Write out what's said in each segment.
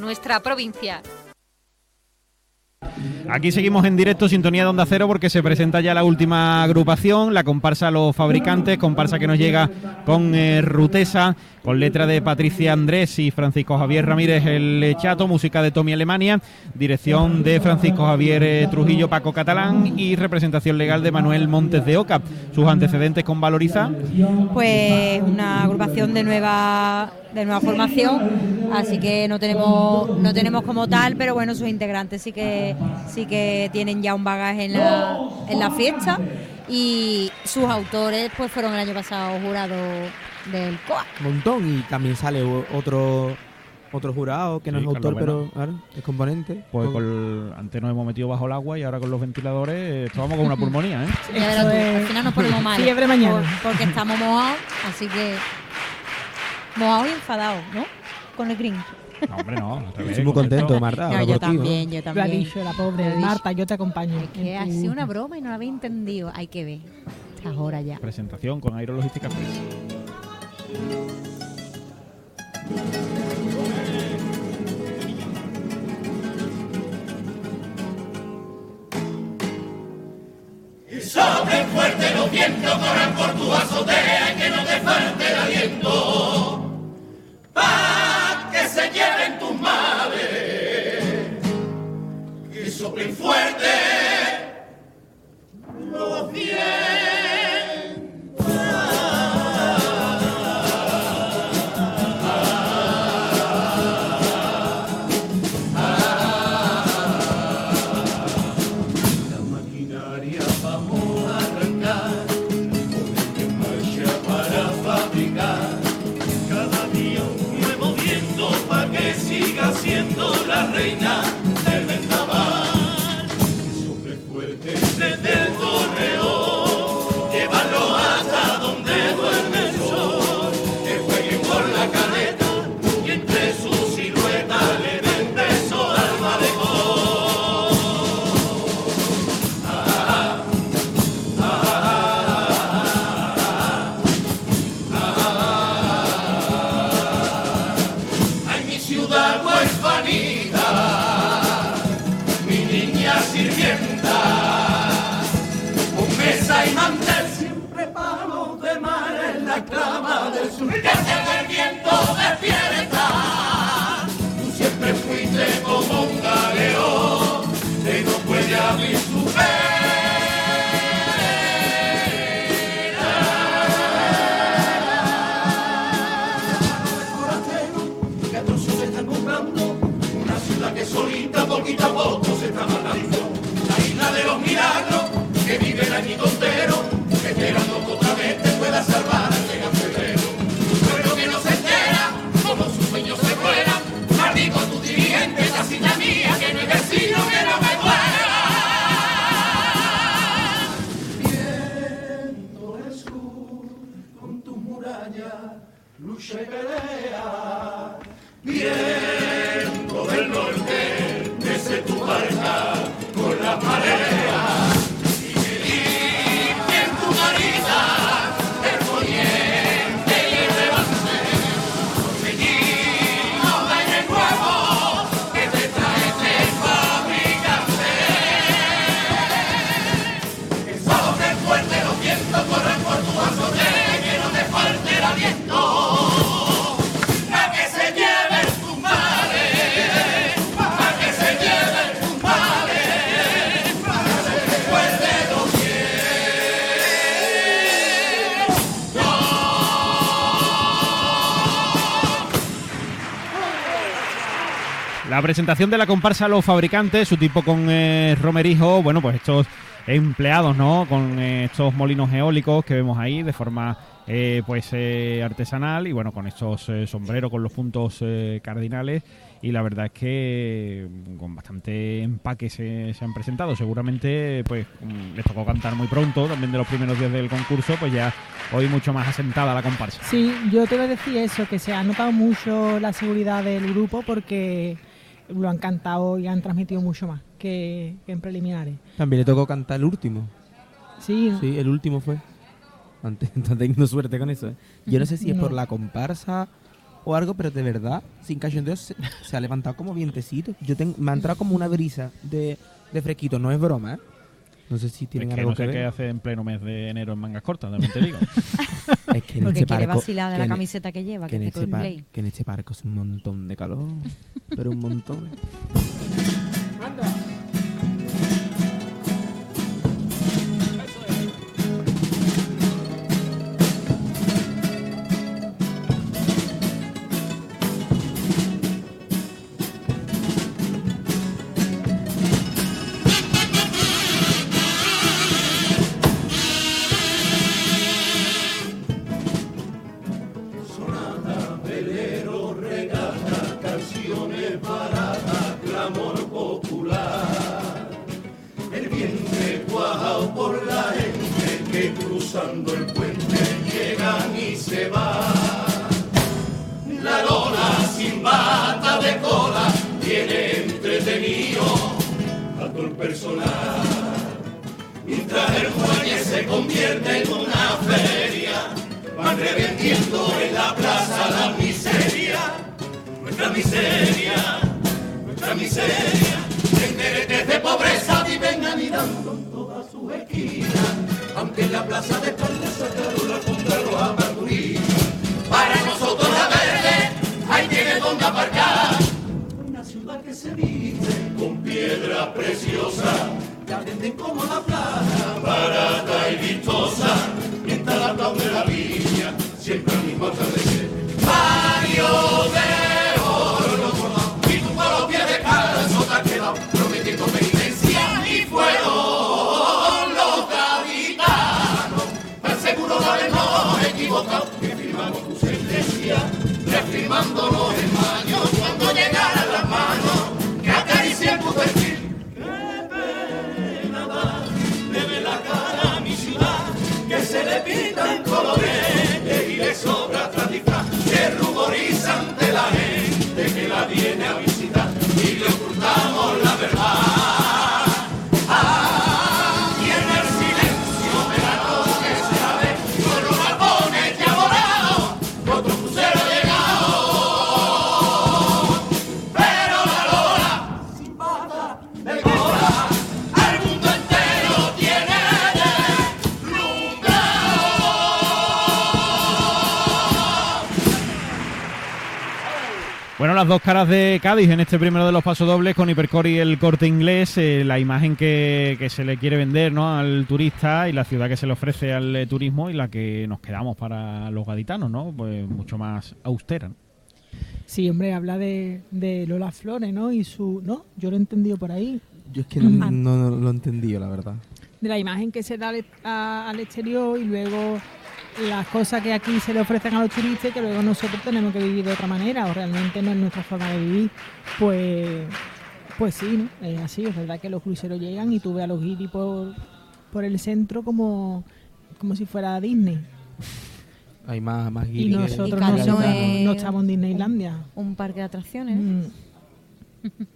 nuestra provincia. Aquí seguimos en directo, sintonía de Onda Cero, porque se presenta ya la última agrupación, la comparsa Los Fabricantes, comparsa que nos llega con eh, Rutesa, con letra de Patricia Andrés y Francisco Javier Ramírez El Chato, música de Tommy Alemania, dirección de Francisco Javier eh, Trujillo Paco Catalán y representación legal de Manuel Montes de Oca. Sus antecedentes con Valoriza. Pues una agrupación de nueva de nueva formación, así que no tenemos no tenemos como tal, pero bueno, sus integrantes sí que sí que tienen ya un bagaje en la, en la fiesta y sus autores pues fueron el año pasado jurados del COA. Un montón y también sale otro otro jurado que no es autor pero es componente. Pues con antes nos hemos metido bajo el agua y ahora con los ventiladores eh, estábamos con una pulmonía, ¿eh? al final nos ponemos mal. Fiebre mañana. porque estamos mojados, así que mojados y enfadados, ¿no? Con el green. No, hombre, no. Estoy muy contento, Marta. yo también, yo también. Lo ha dicho la pobre Marta, yo te acompaño. Es que ha sido una broma y no la había entendido. Hay que ver. Estas horas ya. Presentación con Aerologística Press. Y soplen fuerte los vientos, corran por tu azotea y que no te falte el aliento. Pa' que se lleven tus males. Y soplen fuerte La presentación de la comparsa a los fabricantes, su tipo con eh, Romerijo, bueno, pues estos empleados, ¿no? Con eh, estos molinos eólicos que vemos ahí de forma eh, pues artesanal y bueno, con estos sombreros con los puntos cardinales y la verdad es que mm, con bastante empaque se, han presentado. Seguramente pues mm, les tocó cantar muy pronto, también de los primeros días del concurso, pues ya hoy mucho más asentada la comparsa. Sí, yo te voy a decir eso, que se ha notado mucho la seguridad del grupo porque lo han cantado y han transmitido mucho más que, en preliminares. También le tocó cantar el último. Sí. Sí, el último fue. Antes, teniendo suerte con eso. ¿eh? Yo no sé si es por la comparsa o algo, pero de verdad, sin cachondeo, se, se ha levantado como vientecito. Yo tengo, me ha entrado como una brisa de, de fresquito, no es broma, ¿eh? No sé si Es tienen que algo no sé que qué ver. hace en pleno mes de enero en mangas cortas, también te digo. Es que en Porque este quiere barco- vacilar de la en- camiseta que lleva, que que, en, es este par- Coldplay. que en este barco es un montón de calor, pero un montón. convierte en una feria, van revendiendo en la plaza la miseria, nuestra miseria, nuestra miseria. Tenderetes de pobreza viven anidando en todas sus esquinas, aunque en la plaza de España sacaron la contra los amarguristas. Para nosotros la verde, ahí tiene donde aparcar. Una ciudad que se viste con piedra preciosa, la venden como la plata, barata y vistosa, mientras la aplaude la viña, siempre al mismo atardecer. Le pintan colores y le sobra Bueno, las dos caras de Cádiz en este primero de los pasodobles con Hipercor y el corte inglés, eh, la imagen que, que se le quiere vender ¿no? al turista y la ciudad que se le ofrece al eh, turismo y la que nos quedamos para los gaditanos, ¿no? Pues mucho más austera. ¿no? Sí, hombre, habla de, de Lola Flores, ¿no? Y su... No, yo lo he entendido por ahí. Yo es que no, no- no lo he entendido, la verdad. De la imagen que se da al, a- al exterior y luego las cosas que aquí se le ofrecen a los turistas y que luego nosotros tenemos que vivir de otra manera o realmente no es nuestra forma de vivir. Pues, pues sí, ¿no? Es así, es verdad que los cruceros llegan y tú ves a los guiris por, por el centro como, como si fuera Disney. Hay más, más Y guiri que- nosotros Y no, es- no estamos en Disneylandia. Un parque de atracciones. Mm.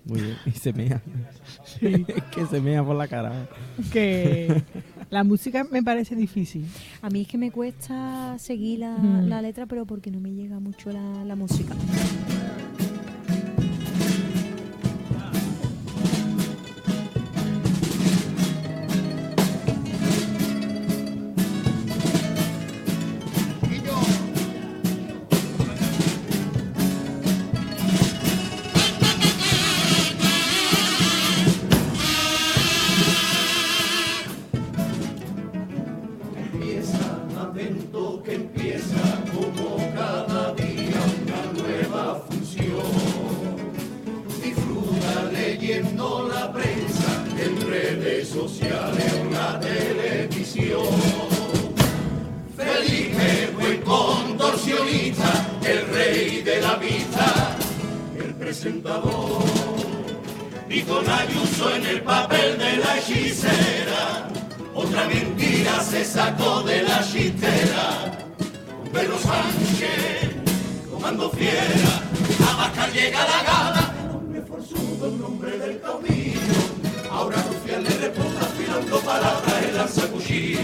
Muy bien. Y se mea. es que se mea por la cara. que la música me parece difícil. A mí es que me cuesta seguir la, Mm. la letra, pero porque no me llega mucho la, la música. Y con Ayuso en el papel de la hechicera, otra mentira se sacó de la chistera. Con Pedro Sánchez, comando fiera, Abascal llega la gala, hombre forzudo, el nombre del caudillo. Ahora Rufián le responde afilando palabras el lanzacuchillo.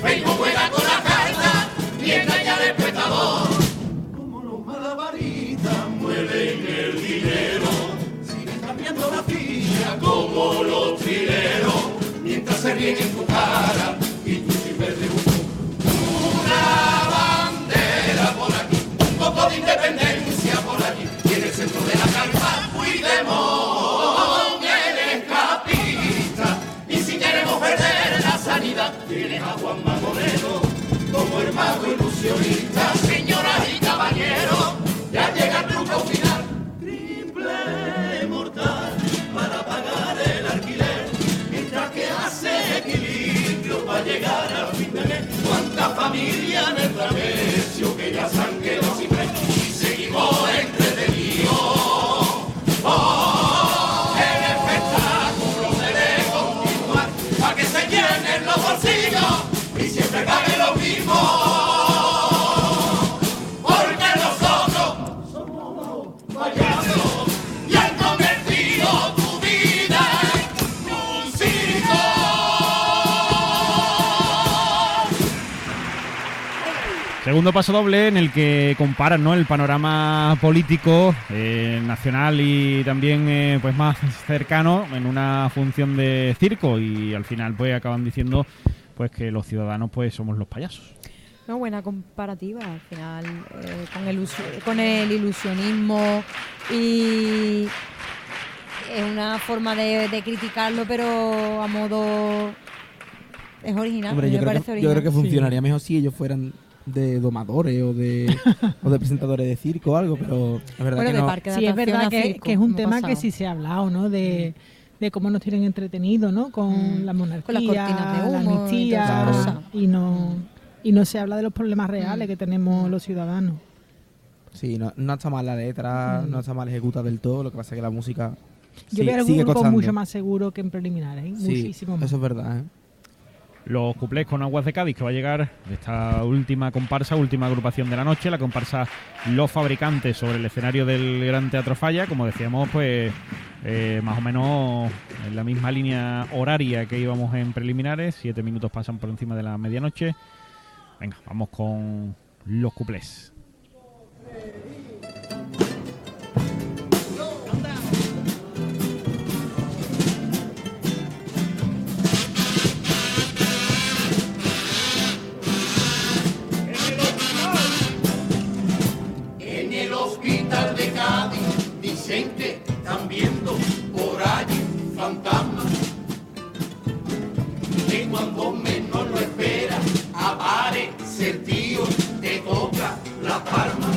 Facebook juega con la Segundo paso doble en el que comparan ¿no? el panorama político eh, nacional y también eh, pues más cercano en una función de circo y al final pues acaban diciendo pues que los ciudadanos pues somos los payasos. No, buena comparativa al final eh, con, el con el ilusionismo y es una forma de, de criticarlo, pero a modo es original. Hombre, yo me creo, parece que, yo creo que original. funcionaría mejor si ellos fueran de domadores o de, o de presentadores de circo o algo, pero es verdad Bueno, que de no. parque de Sí, es verdad que, circo, que es un tema que sí se ha hablado, ¿no? De, de cómo nos tienen entretenidos, ¿no? Con Mm. la monarquía, Con las cortinas de humo y amnistía, no y no se habla de los problemas reales Mm. que tenemos los ciudadanos. Sí, no, no está mal la letra, Mm. no está mal ejecutada del todo, lo que pasa es que la música Yo sí- veo algún sigue grupo costando. mucho más seguro que en preliminares, ¿eh? Sí, muchísimo más. eso es verdad, ¿eh? Los cuplés con Aguas de Cádiz, que va a llegar esta última comparsa, última agrupación de la noche, la comparsa Los Fabricantes sobre el escenario del Gran Teatro Falla, como decíamos, pues eh, más o menos en la misma línea horaria que íbamos en preliminares, siete minutos pasan por encima de la medianoche. Venga, vamos con los cuplés. Allí fantasmas. Que cuando menos lo esperas aparece el tío te toca la palma.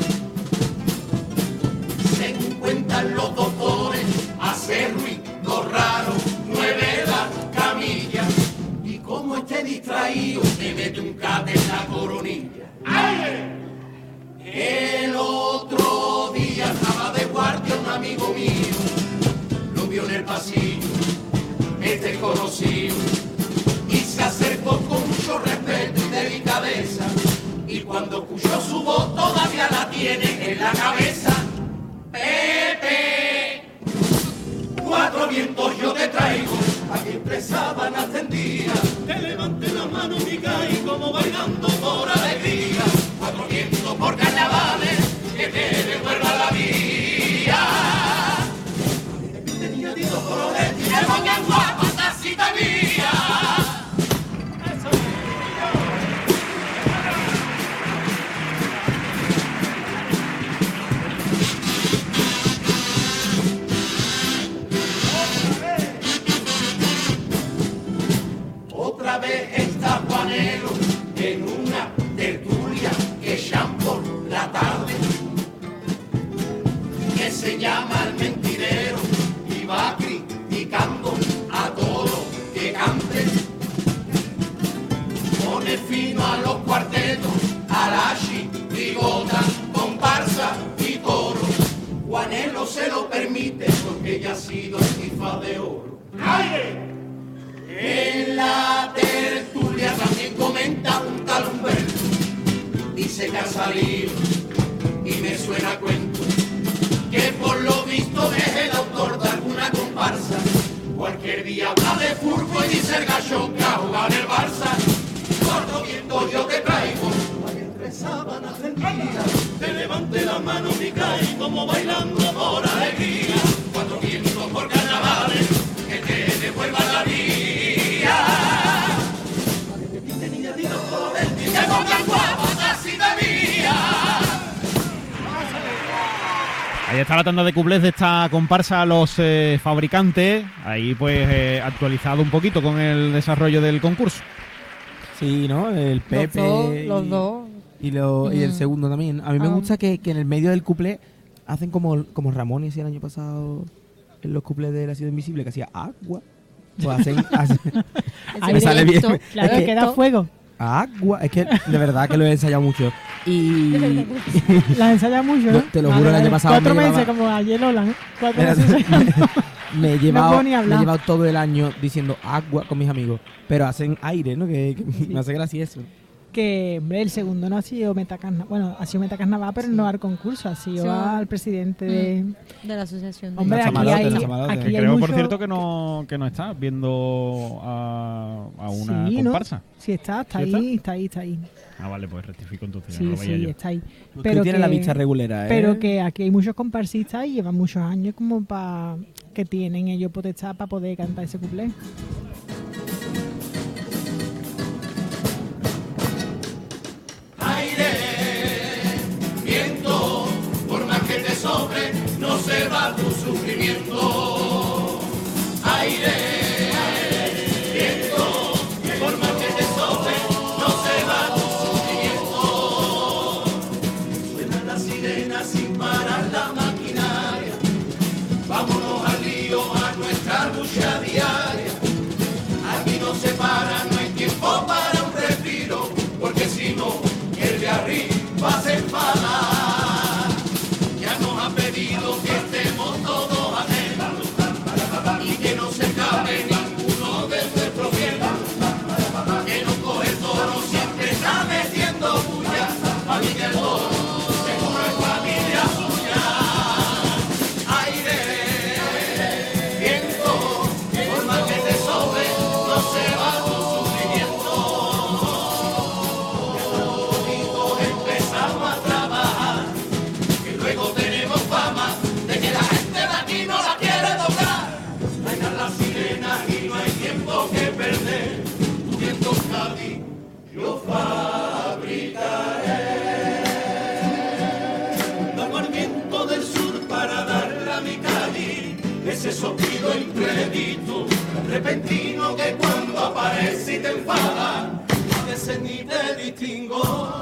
Según cuentan FIFA de oro. ¡Aire! En la tertulia también comenta un tal Humberto. Dice que ha salido y me suena a cuento que por lo visto es el autor de alguna comparsa. Cualquier día habla de furbo y dice el gachón que ha jugado en el Barça. Corto viento yo te traigo, entre sábanas tendidas. Te levante la mano y cae como bailando por alegría. Ahí está la tanda de cuplés de esta comparsa Los eh, Fabricantes. Ahí pues eh, actualizado un poquito con el desarrollo del concurso. Sí, ¿no? El Pepe. los dos, y- los dos. Y, lo- y el Mm. segundo también. A mí me Ah. gusta que, que en el medio del cuplé hacen como, como Ramón hacía el año pasado en los cuplés de La Ciudad Invisible, que hacía agua. Pues hacen, hacen me sale bien. Claro, Es que- que da fuego. Agua. Es que de verdad que lo he ensayado mucho. Y Las ensaya mucho, ¿no? Te lo juro, el año pasado Cuatro me meses, llevaba- como ayer Lola, ¿eh? Cuatro Mira, meses. me, he No llevado, ni me he llevado todo el año diciendo agua con mis amigos. Pero hacen aire, ¿no? Que, que me hace gracia eso. Que hombre, el segundo no ha sido Metacarnaval, bueno, ha sido Metacarnaval, pero no al concurso, ha sido Sí. al presidente de... De la asociación. de- Hombre, aquí hay, aquí hay Creo, por cierto, que no, que no está viendo a, a una Sí, ¿no? comparsa. Sí está, está ¿Sí ahí, está ahí, está ahí. Ah, vale, pues rectifico entonces. Sí, no lo veía sí, yo. está ahí. Pero tienes la que- vista regulera, ¿eh? Pero que aquí hay muchos comparsistas y llevan muchos años como para que tienen ellos potestad para poder cantar ese cuplé. No se va tu sufrimiento. Aire, tiempo que yo fabricaré. Damos al viento del sur para darle a mi Cádiz ese soplido imprevisto, repentino que cuando aparece y te enfada, a veces ni te distingo.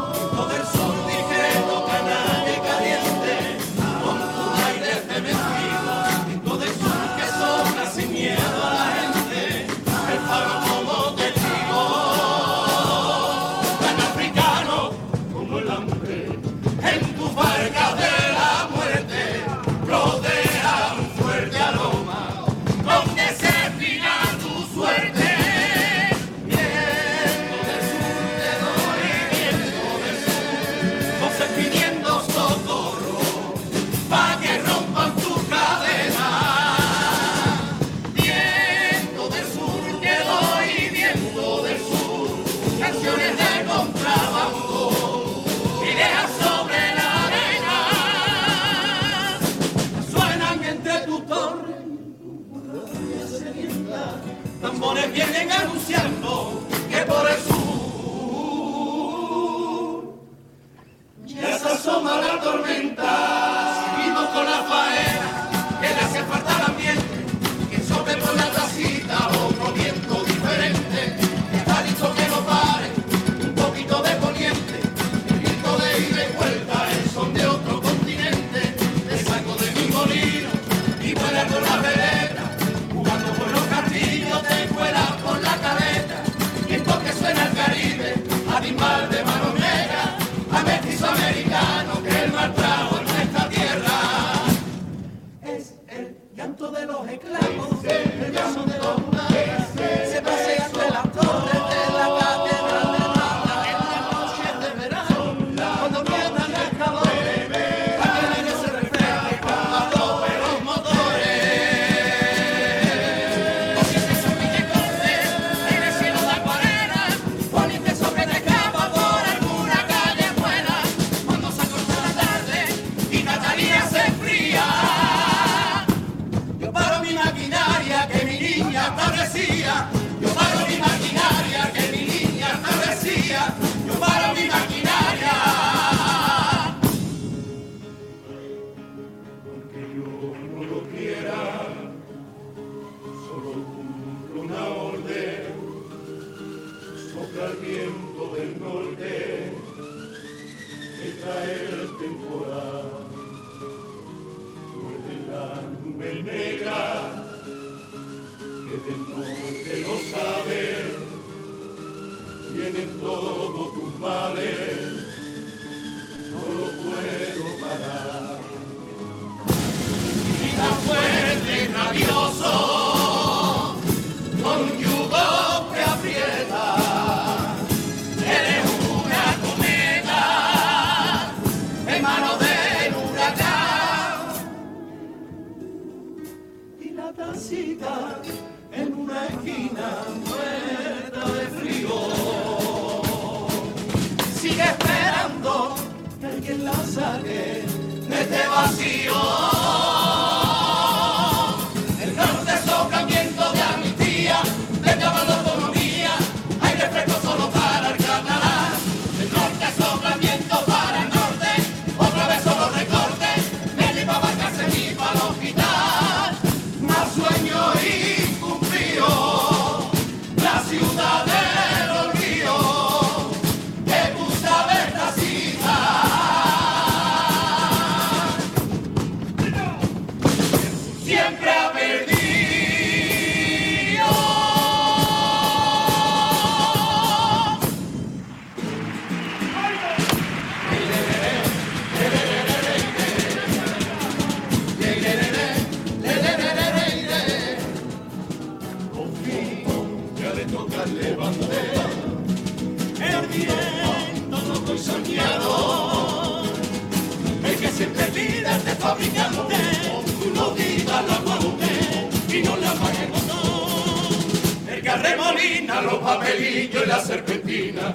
los papelillos y la serpentina.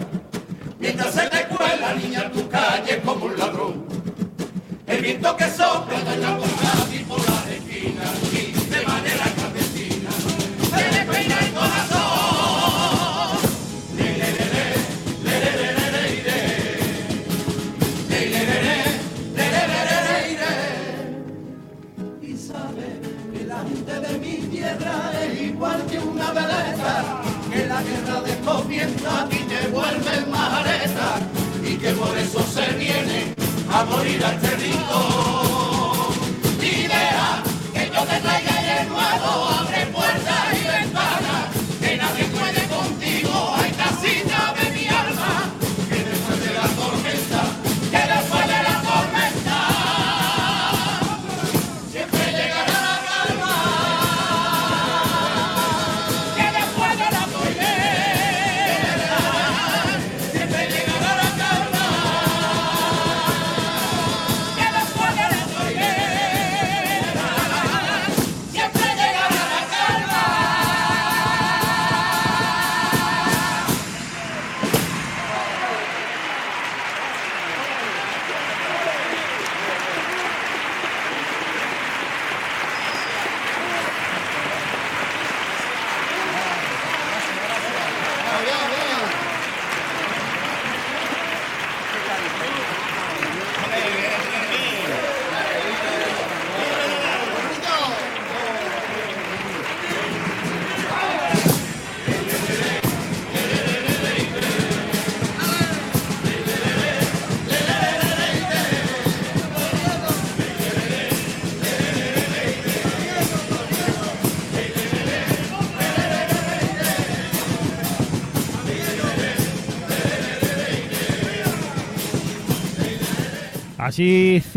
Mientras se te cuela, niña, tu calle como un ladrón. El viento que sopla daña por y por las esquinas. estos vientos aquí te vuelven majareta y que por eso se viene a morir a este. Así